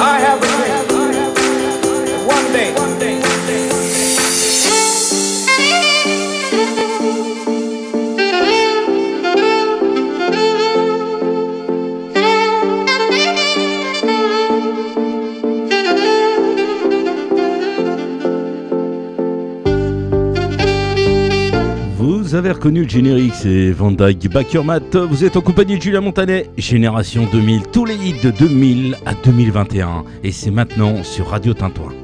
I have a dream. One day. Vous avez reconnu le générique, c'est Van Dyke Backermat. Vous êtes en compagnie de Julien Montanet, Génération 2000, tous les hits de 2000 à 2021. Et c'est maintenant sur Radio Tintouin.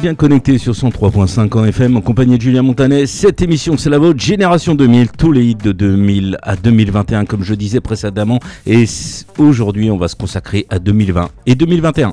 Bien connecté sur 103.5 en FM en compagnie de Julien Montanet. Cette émission, c'est la vôtre, Génération 2000, tous les hits de 2000 à 2021, comme je disais précédemment. Et aujourd'hui, on va se consacrer à 2020 et 2021.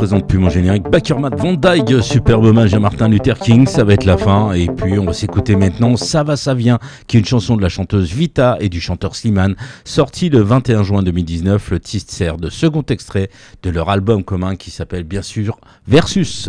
présente plus mon générique. Backermat Van Dyke, superbe hommage à Martin Luther King, ça va être la fin. Et puis on va s'écouter maintenant Ça va, ça vient, qui est une chanson de la chanteuse Vita et du chanteur Slimane, sortie le 21 juin 2019. Le titre sert de second extrait de leur album commun qui s'appelle bien sûr Versus.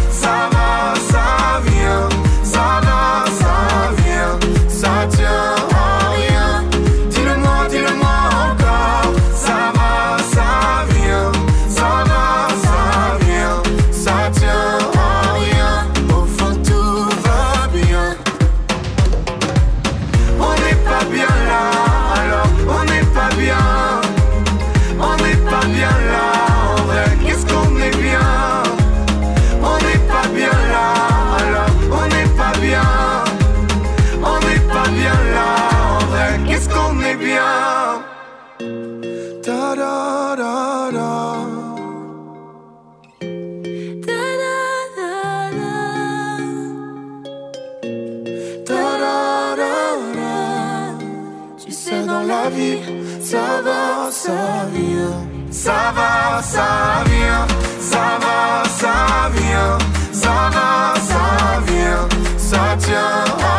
Ça va, ça vient. Ça va, ça vient. Ça va, ça vient. Ça va, ça vient. Ça tient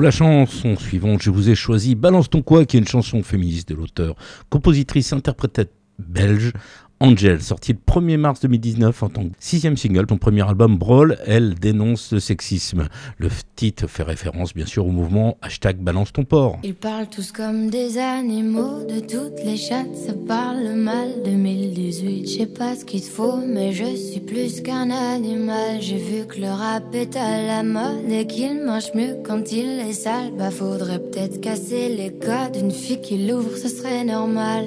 Pour la chanson suivante, je vous ai choisi Balance ton quoi, qui est une chanson féministe de l'auteur, compositrice, interprète belge. Angel, sorti le 1er mars 2019 en tant que sixième single, ton premier album Brawl, elle dénonce le sexisme. Le titre fait référence bien sûr au mouvement hashtag balance ton porc. Ils parlent tous comme des animaux, de toutes les chattes, ça parle mal. 2018, je sais pas ce qu'il te faut, mais je suis plus qu'un animal. J'ai vu que le rap est à la mode et qu'il mange mieux quand il est sale. Bah faudrait peut-être casser les codes, une fille qui l'ouvre, ce serait normal.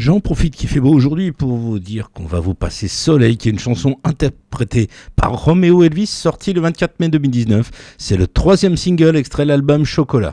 J'en profite qu'il fait beau aujourd'hui pour vous dire qu'on va vous passer Soleil, qui est une chanson interprétée par Romeo Elvis, sortie le 24 mai 2019. C'est le troisième single extrait de l'album Chocolat.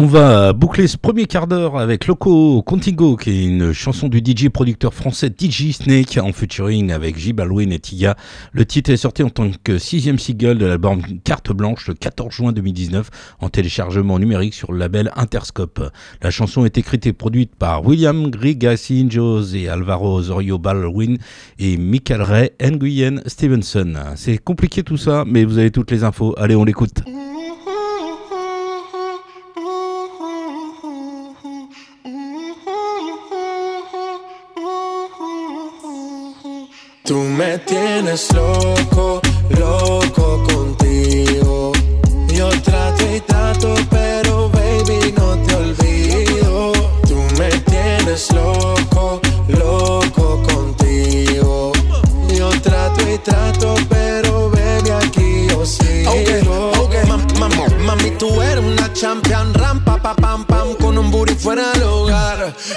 On va boucler ce premier quart d'heure avec Loco Contigo, qui est une chanson du DJ producteur français DJ Snake en featuring avec J Balwin et Tiga. Le titre est sorti en tant que sixième single de l'album Carte Blanche le 14 juin 2019 en téléchargement numérique sur le label Interscope. La chanson est écrite et produite par William Grigasinjos et Alvaro Osorio Balwin et Michael Ray Nguyen Stevenson. C'est compliqué tout ça, mais vous avez toutes les infos. Allez, on l'écoute. Tú me tienes loco, loco contigo. Yo trato y trato, pero baby no te olvido. Tú me tienes loco, loco contigo. Yo trato y trato, pero baby aquí yo sigo. Okay, okay. mami, tú eres una champion, rampa, pa, pam,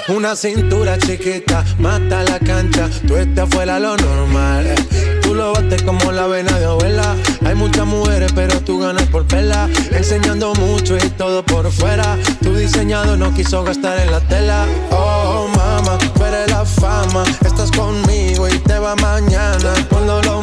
Una cintura chiquita, mata la cancha, tú estás fuera lo normal. Tú lo bates como la vena de abuela. Hay muchas mujeres, pero tú ganas por verla. Enseñando mucho y todo por fuera. Tu diseñado no quiso gastar en la tela. Oh, mama, eres la fama. Estás conmigo y te va mañana. Cuando lo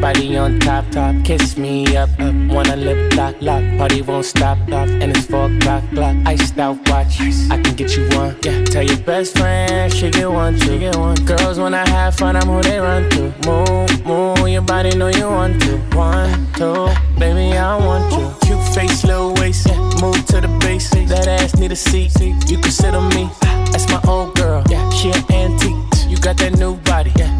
Body on top, top. Kiss me up, up. Wanna lip lock, lock. Party won't stop, stop. And it's four o'clock, clock. Iced out watch. I can get you one. Yeah. Tell your best friend she get one, she get one. Girls when I have fun, I'm who they run to. Move, move. Your body know you want to. One, two, baby I want you. Cute face, little waist. Yeah. Move to the base. That ass need a seat. You can sit on me. That's my old girl. Yeah. She an antique. You got that new body, yeah.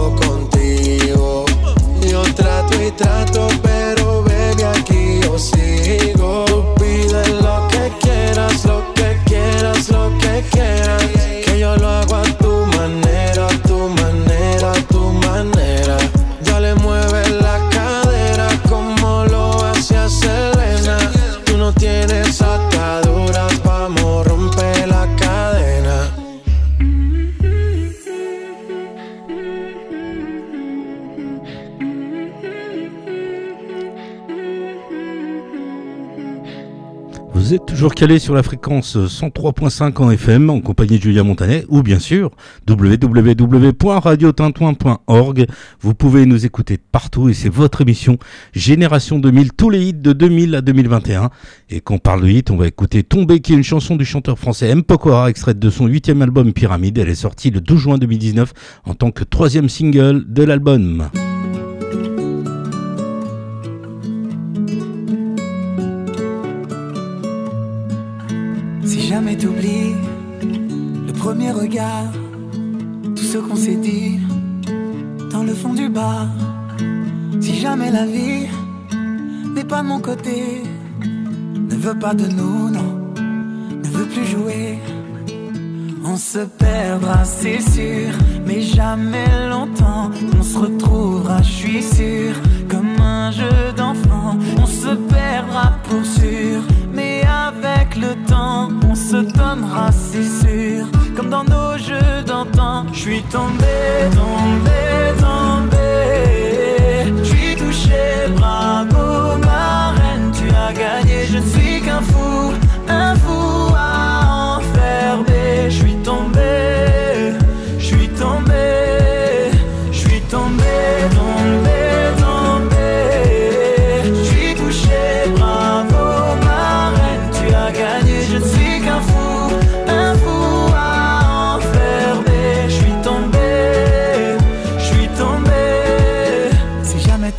toujours calé sur la fréquence 103.5 en FM en compagnie de Julia Montanet ou bien sûr www.radiotintouin.org. Vous pouvez nous écouter partout et c'est votre émission Génération 2000, tous les hits de 2000 à 2021. Et quand on parle de hits, on va écouter Tomber qui est une chanson du chanteur français M. Pokora extraite de son huitième album Pyramide. Elle est sortie le 12 juin 2019 en tant que troisième single de l'album. Jamais t'oublies le premier regard, tout ce qu'on s'est dit dans le fond du bar. Si jamais la vie n'est pas de mon côté, ne veut pas de nous, non, ne veut plus jouer. On se perdra, c'est sûr, mais jamais longtemps. On se retrouvera, je suis sûr, comme un jeu d'enfant. On se perdra pour sûr, avec le temps, on se donnera, c'est sûr, comme dans nos jeux d'antan. Je suis tombé, tombé, tombé. Je suis touché, bravo, ma reine, tu as gagné. Je ne suis qu'un fou, un fou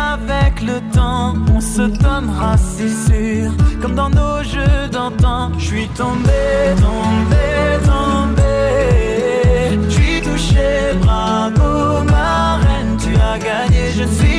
avec le temps, on se donnera, c'est sûr, comme dans nos jeux d'antan. Je suis tombé, tombé, tombé. Je suis touché, bravo, ma reine, tu as gagné. Je suis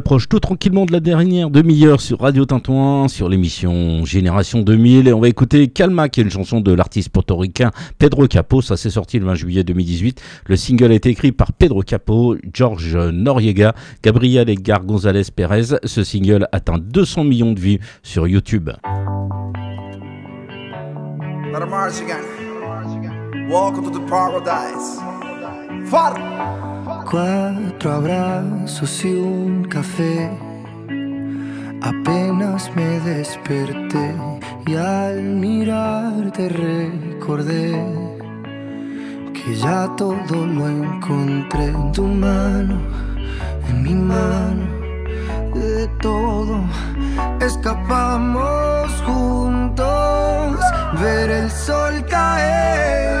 approche tout tranquillement de la dernière demi-heure sur Radio Tintouin, sur l'émission Génération 2000. Et on va écouter Calma, qui est une chanson de l'artiste portoricain Pedro Capo. Ça s'est sorti le 20 juillet 2018. Le single a été écrit par Pedro Capo, George Noriega, Gabriel Edgar González Pérez. Ce single atteint 200 millions de vues sur YouTube. Welcome to the paradise. Cuatro abrazos y un café. Apenas me desperté y al mirarte recordé que ya todo lo encontré en tu mano, en mi mano, de todo escapamos juntos, ver el sol caer.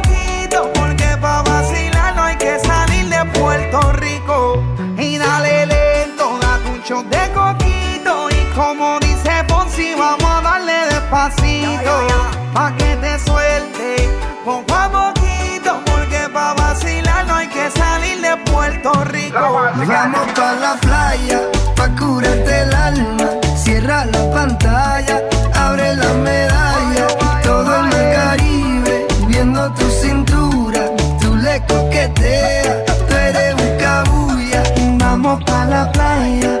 De coquito y como dice Ponzi vamos a darle despacito. Pa' que te suelte poco a poquito, porque pa' vacilar no hay que salir de Puerto Rico. Vamos pa' la playa, pa' curarte el alma. Cierra la pantalla, abre la medalla. Todo en el Caribe, viendo tu cintura, tú le coqueteas, tú eres un cabulla. Vamos pa' la playa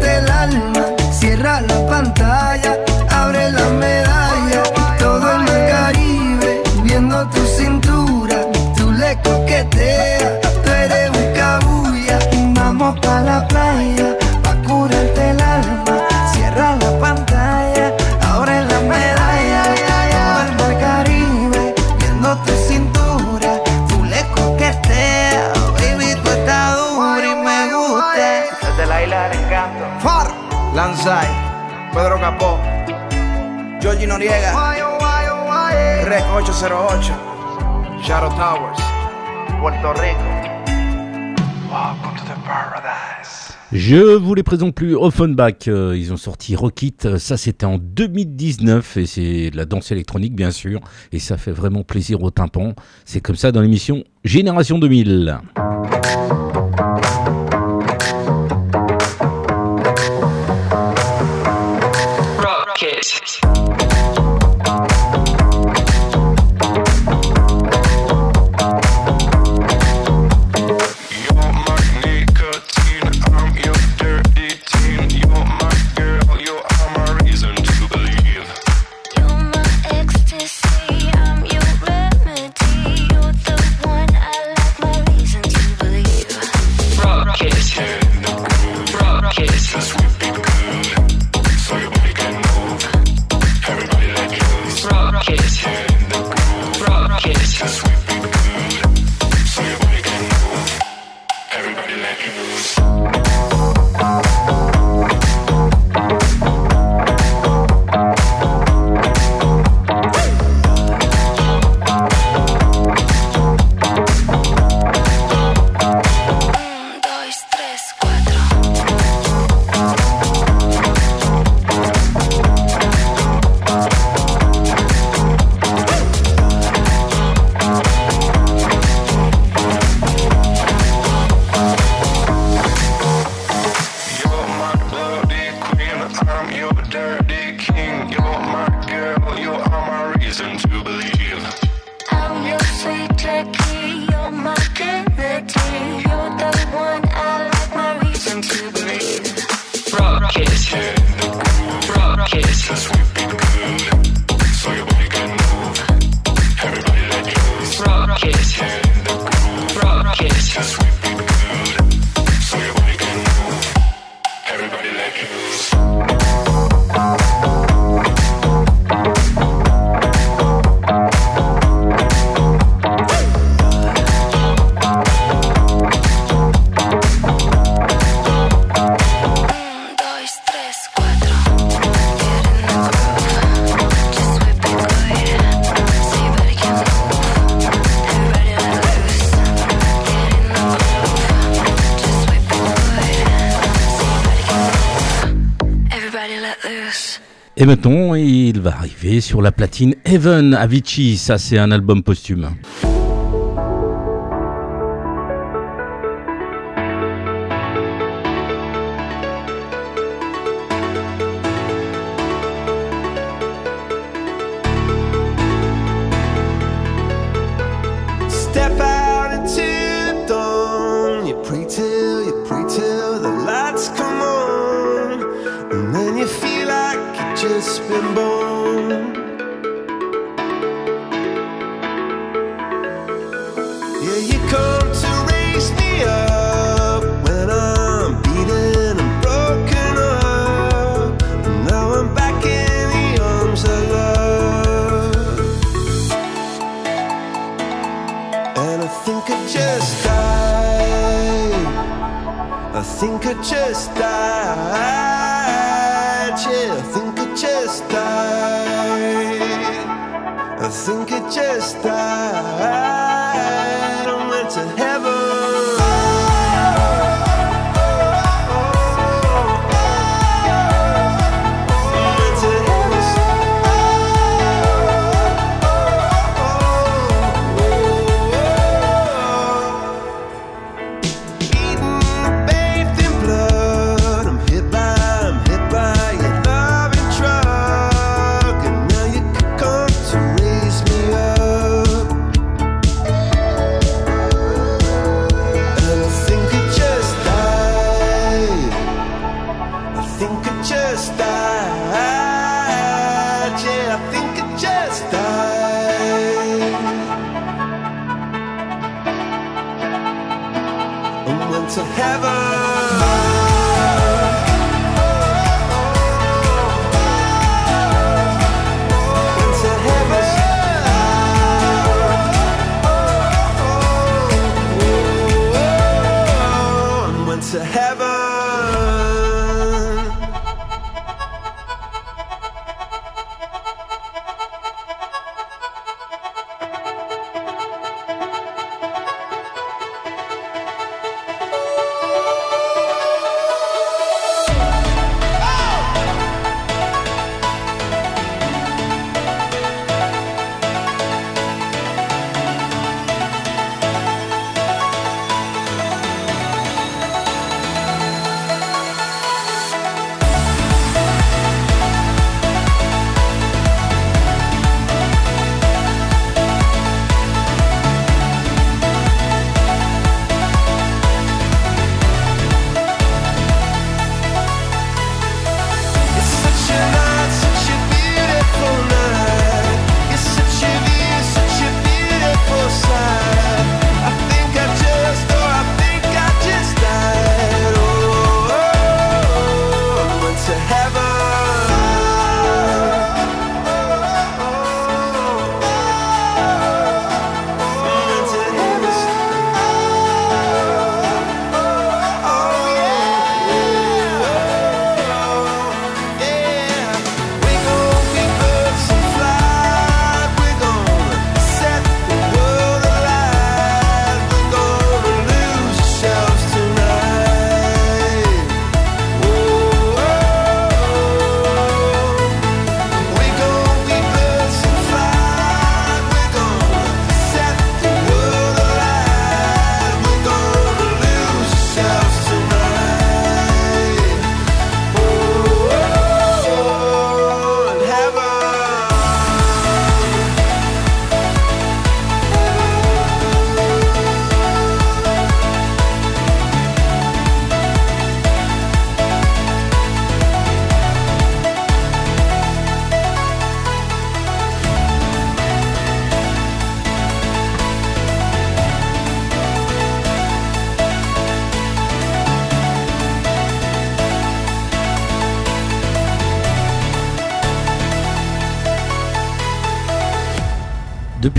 del alma. Je vous les présente plus, Offenbach, euh, ils ont sorti Rockit, euh, ça c'était en 2019 et c'est de la danse électronique bien sûr et ça fait vraiment plaisir au tympan. c'est comme ça dans l'émission Génération 2000. sur la platine Heaven Avicii, ça c'est un album posthume.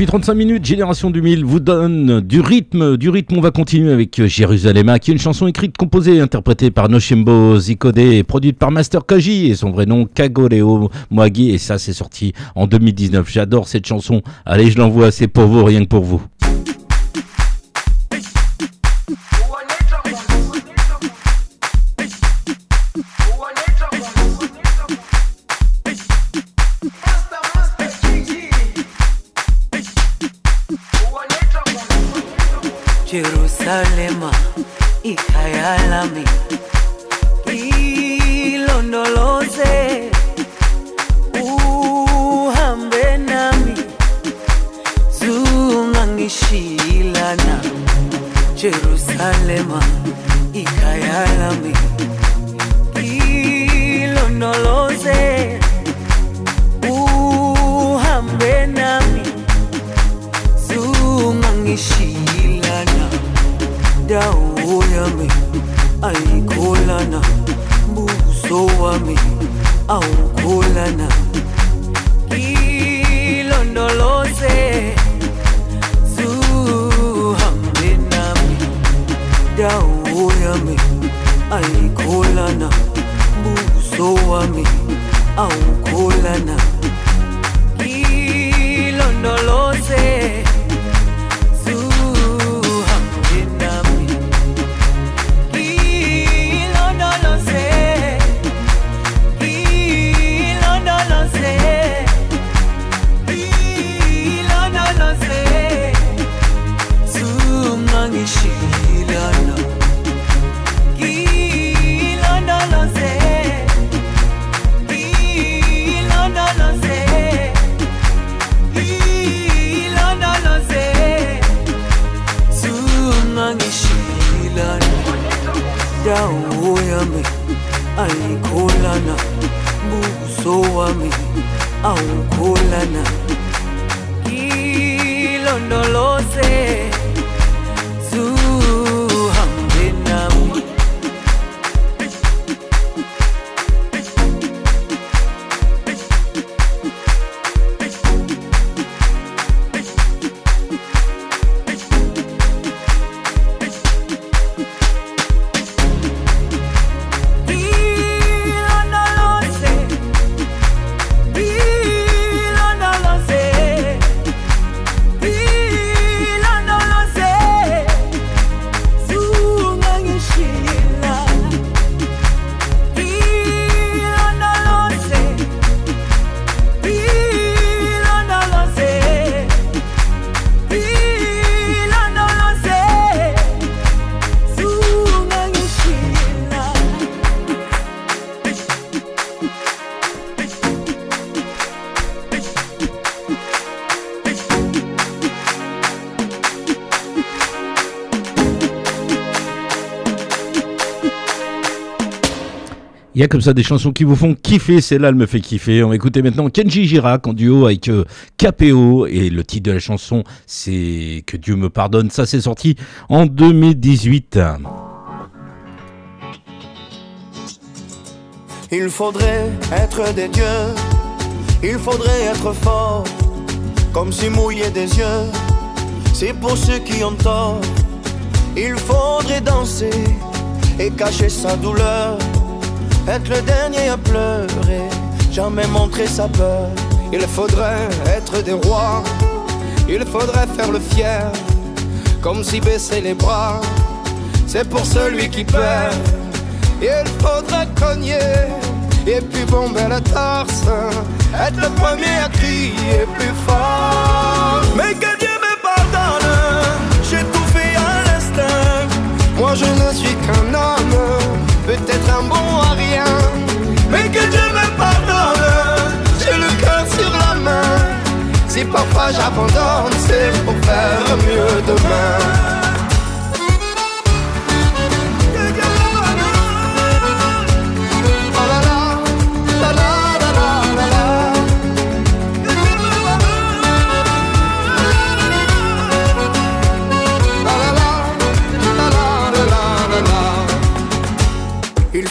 35 minutes, Génération du 1000 vous donne du rythme. Du rythme, on va continuer avec euh, Jérusalem, qui est une chanson écrite, composée, interprétée par Noshimbo Zikode et produite par Master Kaji et son vrai nom Kagoreo Moagi. Et ça, c'est sorti en 2019. J'adore cette chanson. Allez, je l'envoie, c'est pour vous, rien que pour vous. Ayikholana buso wami awukholana ilondoloze Il y a comme ça des chansons qui vous font kiffer, celle-là elle me fait kiffer. On va écouter maintenant Kenji Girac en duo avec euh, KPO et le titre de la chanson c'est Que Dieu me pardonne. Ça c'est sorti en 2018. Il faudrait être des dieux, il faudrait être fort, comme si mouiller des yeux, c'est pour ceux qui ont tort. Il faudrait danser et cacher sa douleur, être le dernier à pleurer, jamais montrer sa peur. Il faudrait être des rois, il faudrait faire le fier, comme si baisser les bras, c'est pour celui qui perd. Il faudrait cogner et puis bomber la torse, être le premier à crier plus fort. Mais que Dieu me pardonne, j'ai tout fait à l'instinct. Moi je ne suis qu'un homme, peut-être un bon à rien. Mais que Dieu me pardonne, j'ai le cœur sur la main. Si parfois j'abandonne, c'est pour faire mieux demain.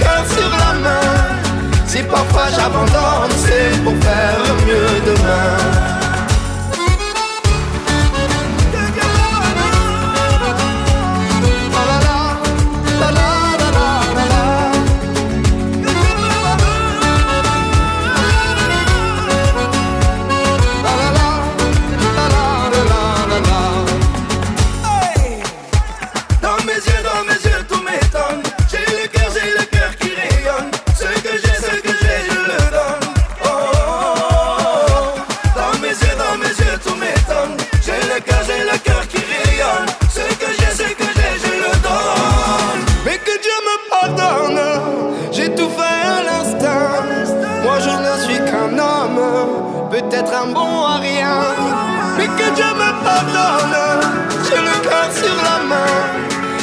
cœur sur la main. Si parfois j'abandonne C'est pour faire mieux demain peut-être un bon à rien. Mais que Dieu me pardonne, j'ai le cœur sur la main.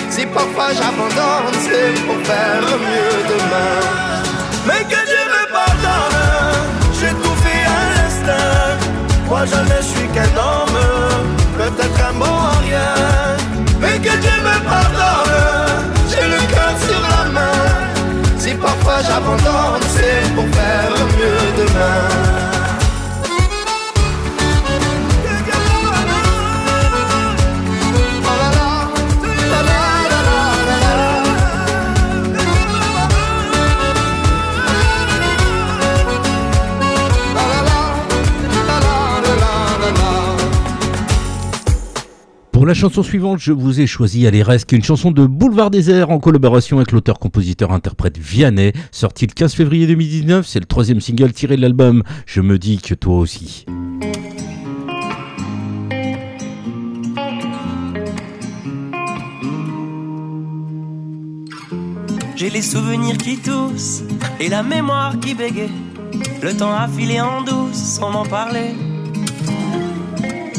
Si parfois j'abandonne, c'est pour faire mieux demain. Mais que Dieu me pardonne, j'ai tout fait à. Moi jamais je suis qu'un homme, peut-être un bon à rien. Mais que Dieu me pardonne, j'ai le cœur sur la main. Si parfois j'abandonne, c'est pour faire mieux demain. La chanson suivante, je vous ai choisi est une chanson de Boulevard Désert en collaboration avec l'auteur-compositeur-interprète Vianney, sorti le 15 février 2019. C'est le troisième single tiré de l'album Je me dis que toi aussi. J'ai les souvenirs qui toussent et la mémoire qui bégaye. Le temps a filé en douce sans m'en parler.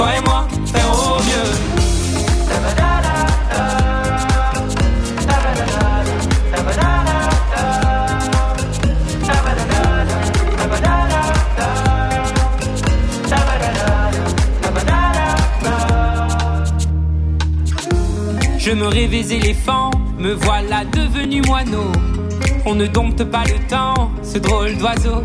Toi et moi, faire au mieux. Je me rêvais éléphant, me voilà devenu moineau. On ne dompte pas le temps, ce drôle d'oiseau.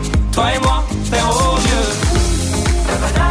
Toi et moi, faire au mieux.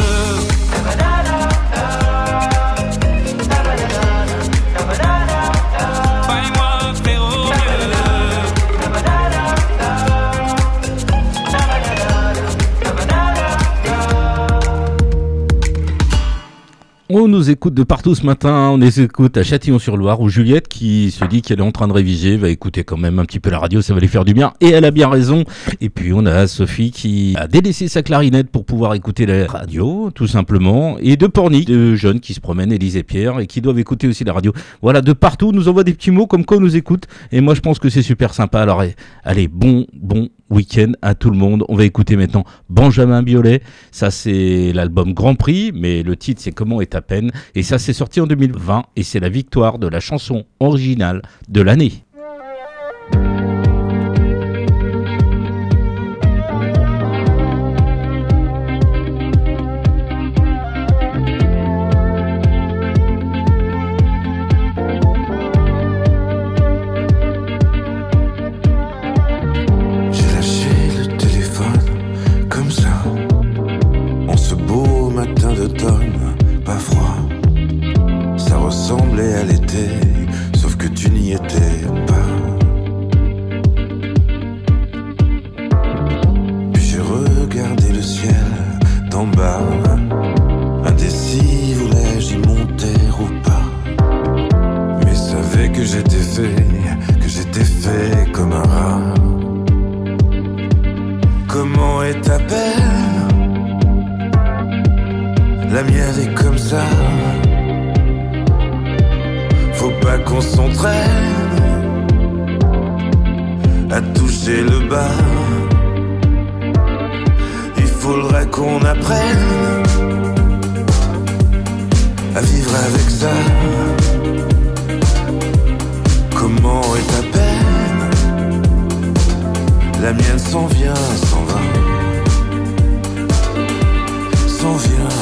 On nous écoute de partout ce matin. On les écoute à Châtillon-sur-Loire où Juliette, qui se dit qu'elle est en train de réviser, va écouter quand même un petit peu la radio. Ça va lui faire du bien. Et elle a bien raison. Et puis on a Sophie qui a délaissé sa clarinette pour pouvoir écouter la radio, tout simplement. Et de Pornic, de jeunes qui se promènent, Élise et Pierre, et qui doivent écouter aussi la radio. Voilà, de partout, on nous envoie des petits mots comme quoi on nous écoute. Et moi, je pense que c'est super sympa. Alors, allez, bon, bon week-end à tout le monde. On va écouter maintenant Benjamin Biolay. Ça, c'est l'album Grand Prix, mais le titre, c'est Comment est à peine. Et ça, c'est sorti en 2020 et c'est la victoire de la chanson originale de l'année. S'en vient,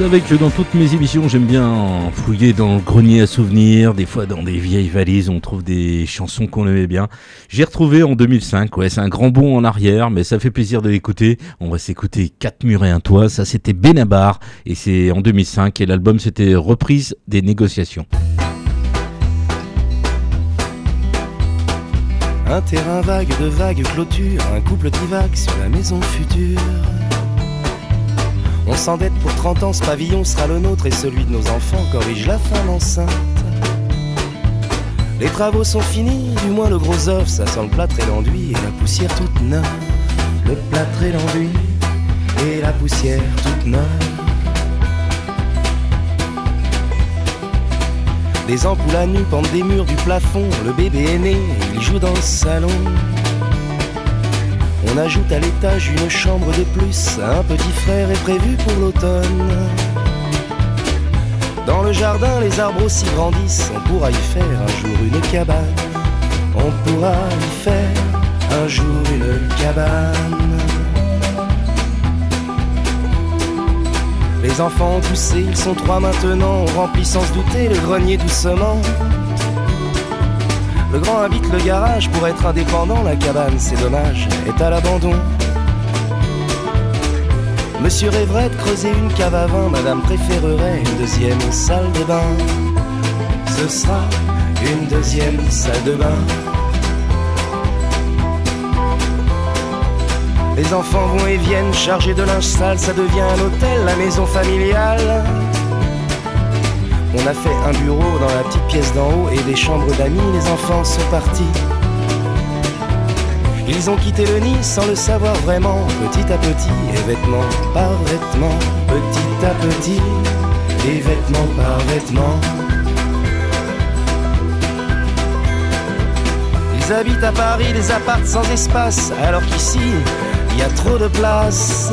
savez que dans toutes mes émissions, j'aime bien fouiller dans le grenier à souvenirs. Des fois, dans des vieilles valises, on trouve des chansons qu'on aimait bien. J'ai retrouvé en 2005. Ouais, c'est un grand bond en arrière, mais ça fait plaisir de l'écouter. On va s'écouter Quatre murs et un toit. Ça, c'était Benabar. Et c'est en 2005. Et l'album, c'était Reprise des négociations. Un terrain vague de vagues clôtures, un couple divague sur la maison future. On s'endette pour 30 ans, ce pavillon sera le nôtre et celui de nos enfants corrige la femme enceinte. Les travaux sont finis, du moins le gros œuf, ça sent le plâtre et l'enduit et la poussière toute neuve. Le plâtre et l'enduit et la poussière toute neuve. Des ampoules à nu pendent des murs du plafond, le bébé est né, il joue dans le salon. On ajoute à l'étage une chambre de plus, un petit frère est prévu pour l'automne. Dans le jardin, les arbres aussi grandissent, on pourra y faire un jour une cabane. On pourra y faire un jour une cabane. Les enfants ont poussé, ils sont trois maintenant, on remplit sans se douter le grenier doucement. Le grand habite le garage pour être indépendant, la cabane, c'est dommage, est à l'abandon. Monsieur rêverait de creuser une cave à vin, madame préférerait une deuxième salle de bain. Ce sera une deuxième salle de bain. Les enfants vont et viennent chargés de linge sale, ça devient un hôtel, la maison familiale. On a fait un bureau dans la petite pièce d'en haut et des chambres d'amis, les enfants sont partis. Ils ont quitté le nid sans le savoir vraiment, petit à petit, et vêtement par vêtement, petit à petit, et vêtement par vêtement. Ils habitent à Paris des apparts sans espace, alors qu'ici, il y a trop de place.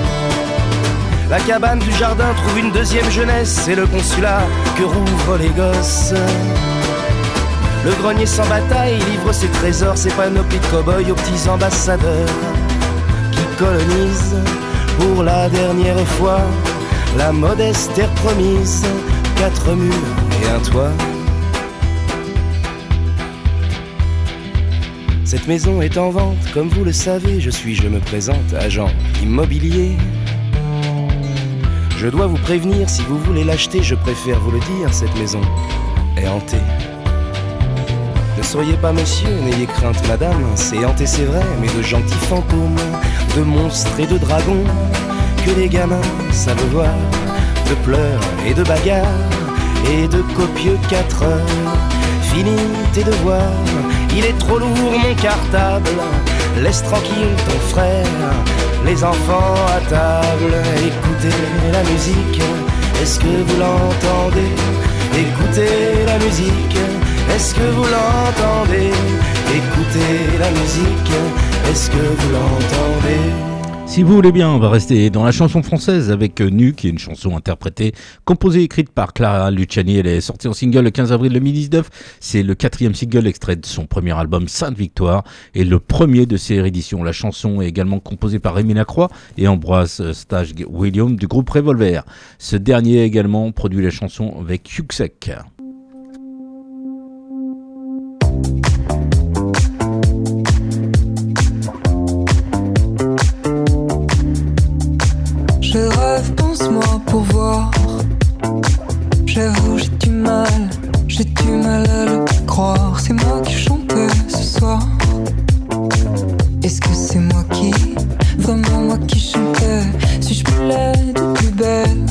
La cabane du jardin trouve une deuxième jeunesse, c'est le consulat que rouvrent les gosses. Le grenier sans bataille livre ses trésors, ses panoplies de cow-boys aux petits ambassadeurs qui colonisent pour la dernière fois la modeste terre promise, quatre murs et un toit. Cette maison est en vente, comme vous le savez, je suis, je me présente, agent immobilier. Je dois vous prévenir, si vous voulez l'acheter, je préfère vous le dire, cette maison est hantée. Ne soyez pas monsieur, n'ayez crainte madame, c'est hanté c'est vrai, mais de gentils fantômes, de monstres et de dragons, que les gamins savent voir, de pleurs et de bagarres, et de copieux quatre heures. Fini tes devoirs, il est trop lourd mon cartable, laisse tranquille ton frère, les enfants à table, écoutez la musique, est-ce que vous l'entendez? Écoutez la musique, est-ce que vous l'entendez? Écoutez la musique, est-ce que vous l'entendez? Si vous voulez bien, on va rester dans la chanson française avec euh, Nu, qui est une chanson interprétée, composée et écrite par Clara Luciani. Elle est sortie en single le 15 avril 2019. C'est le quatrième single extrait de son premier album Sainte Victoire et le premier de ses rééditions. La chanson est également composée par Rémi Lacroix et Ambroise Stage William du groupe Revolver. Ce dernier a également produit la chanson avec succès. J'ai du mal à le croire. C'est moi qui chantais ce soir. Est-ce que c'est moi qui, vraiment moi qui chantais Suis-je plus laide plus belle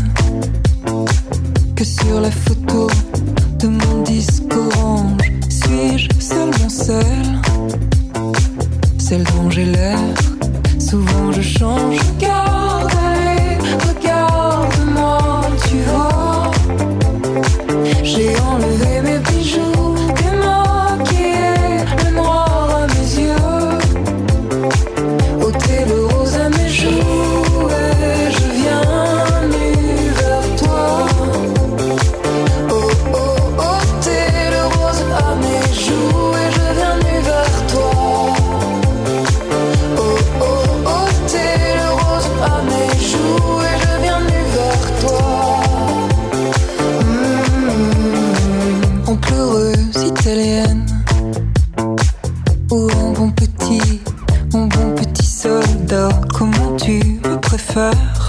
que sur la photo de mon disque orange? Suis-je seulement celle, celle dont j'ai l'air Souvent je change, mon bon petit soldat Comment tu me préfères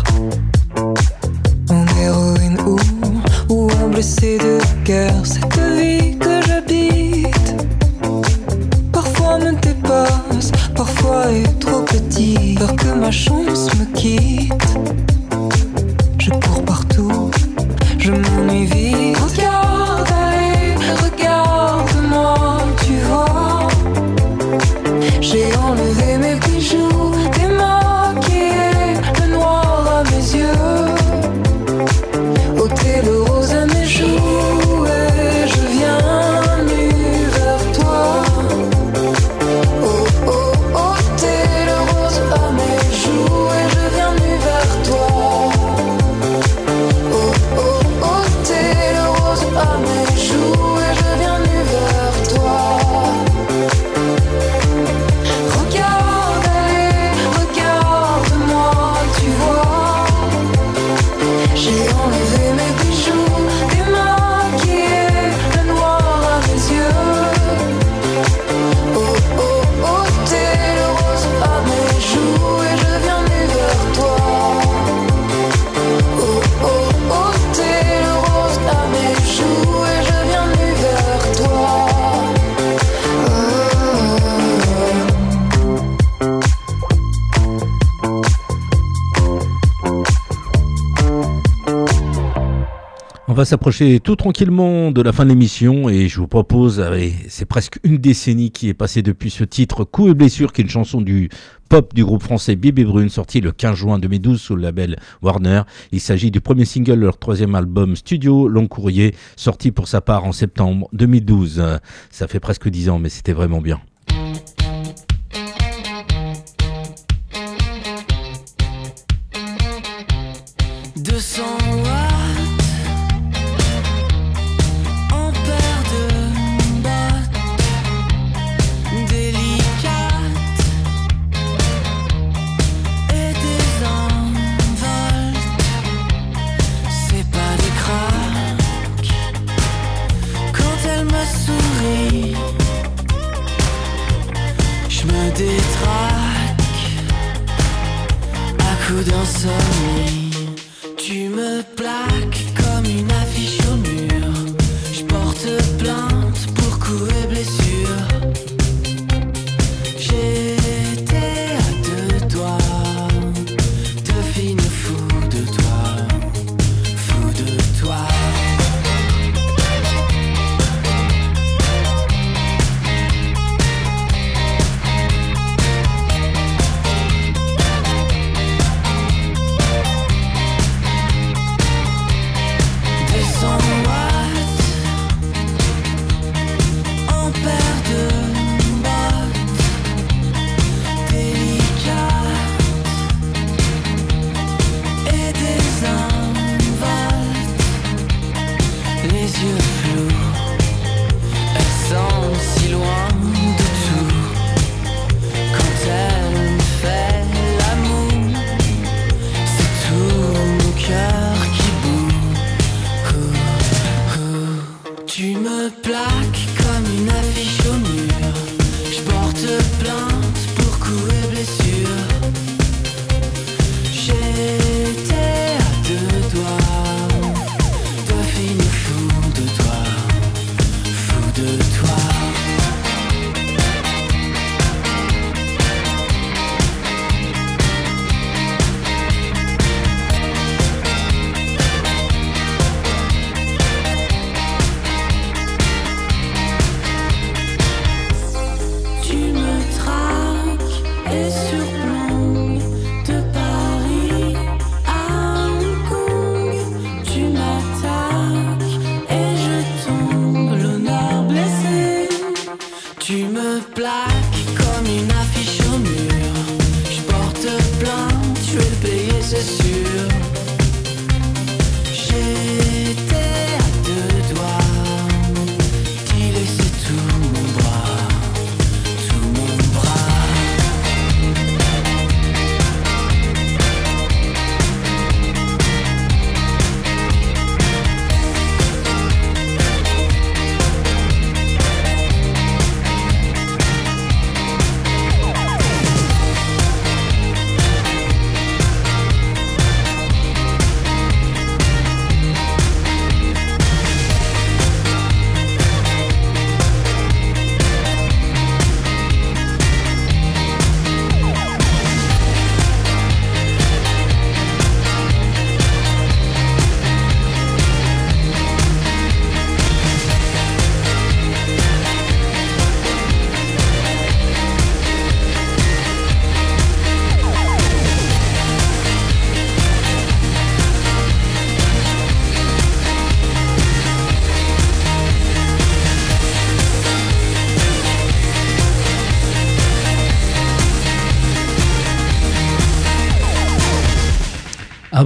s'approcher tout tranquillement de la fin de l'émission et je vous propose, c'est presque une décennie qui est passée depuis ce titre Coup et blessure qui est une chanson du pop du groupe français Bibi Brune sorti le 15 juin 2012 sous le label Warner. Il s'agit du premier single de leur troisième album studio Long Courrier sorti pour sa part en septembre 2012. Ça fait presque dix ans mais c'était vraiment bien.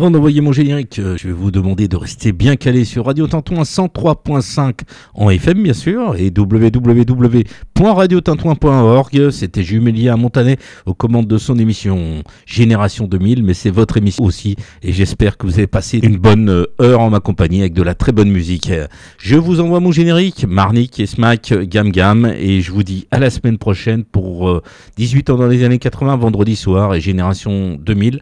Avant d'envoyer mon générique, euh, je vais vous demander de rester bien calé sur Radio Tintouin 103.5 en FM bien sûr et www.radiotintouin.org. C'était Jumelia Montanet aux commandes de son émission Génération 2000, mais c'est votre émission aussi et j'espère que vous avez passé une bonne euh, heure en ma compagnie avec de la très bonne musique. Je vous envoie mon générique, Marnik et Smack Gam Gam et je vous dis à la semaine prochaine pour 18 euh, ans dans les années 80, vendredi soir et Génération 2000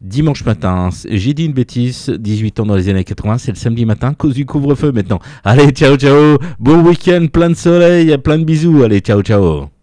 dimanche matin. J'ai dit une bêtise, 18 ans dans les années 80, c'est le samedi matin, cause du couvre-feu maintenant. Allez, ciao, ciao, bon week-end, plein de soleil, plein de bisous, allez, ciao, ciao.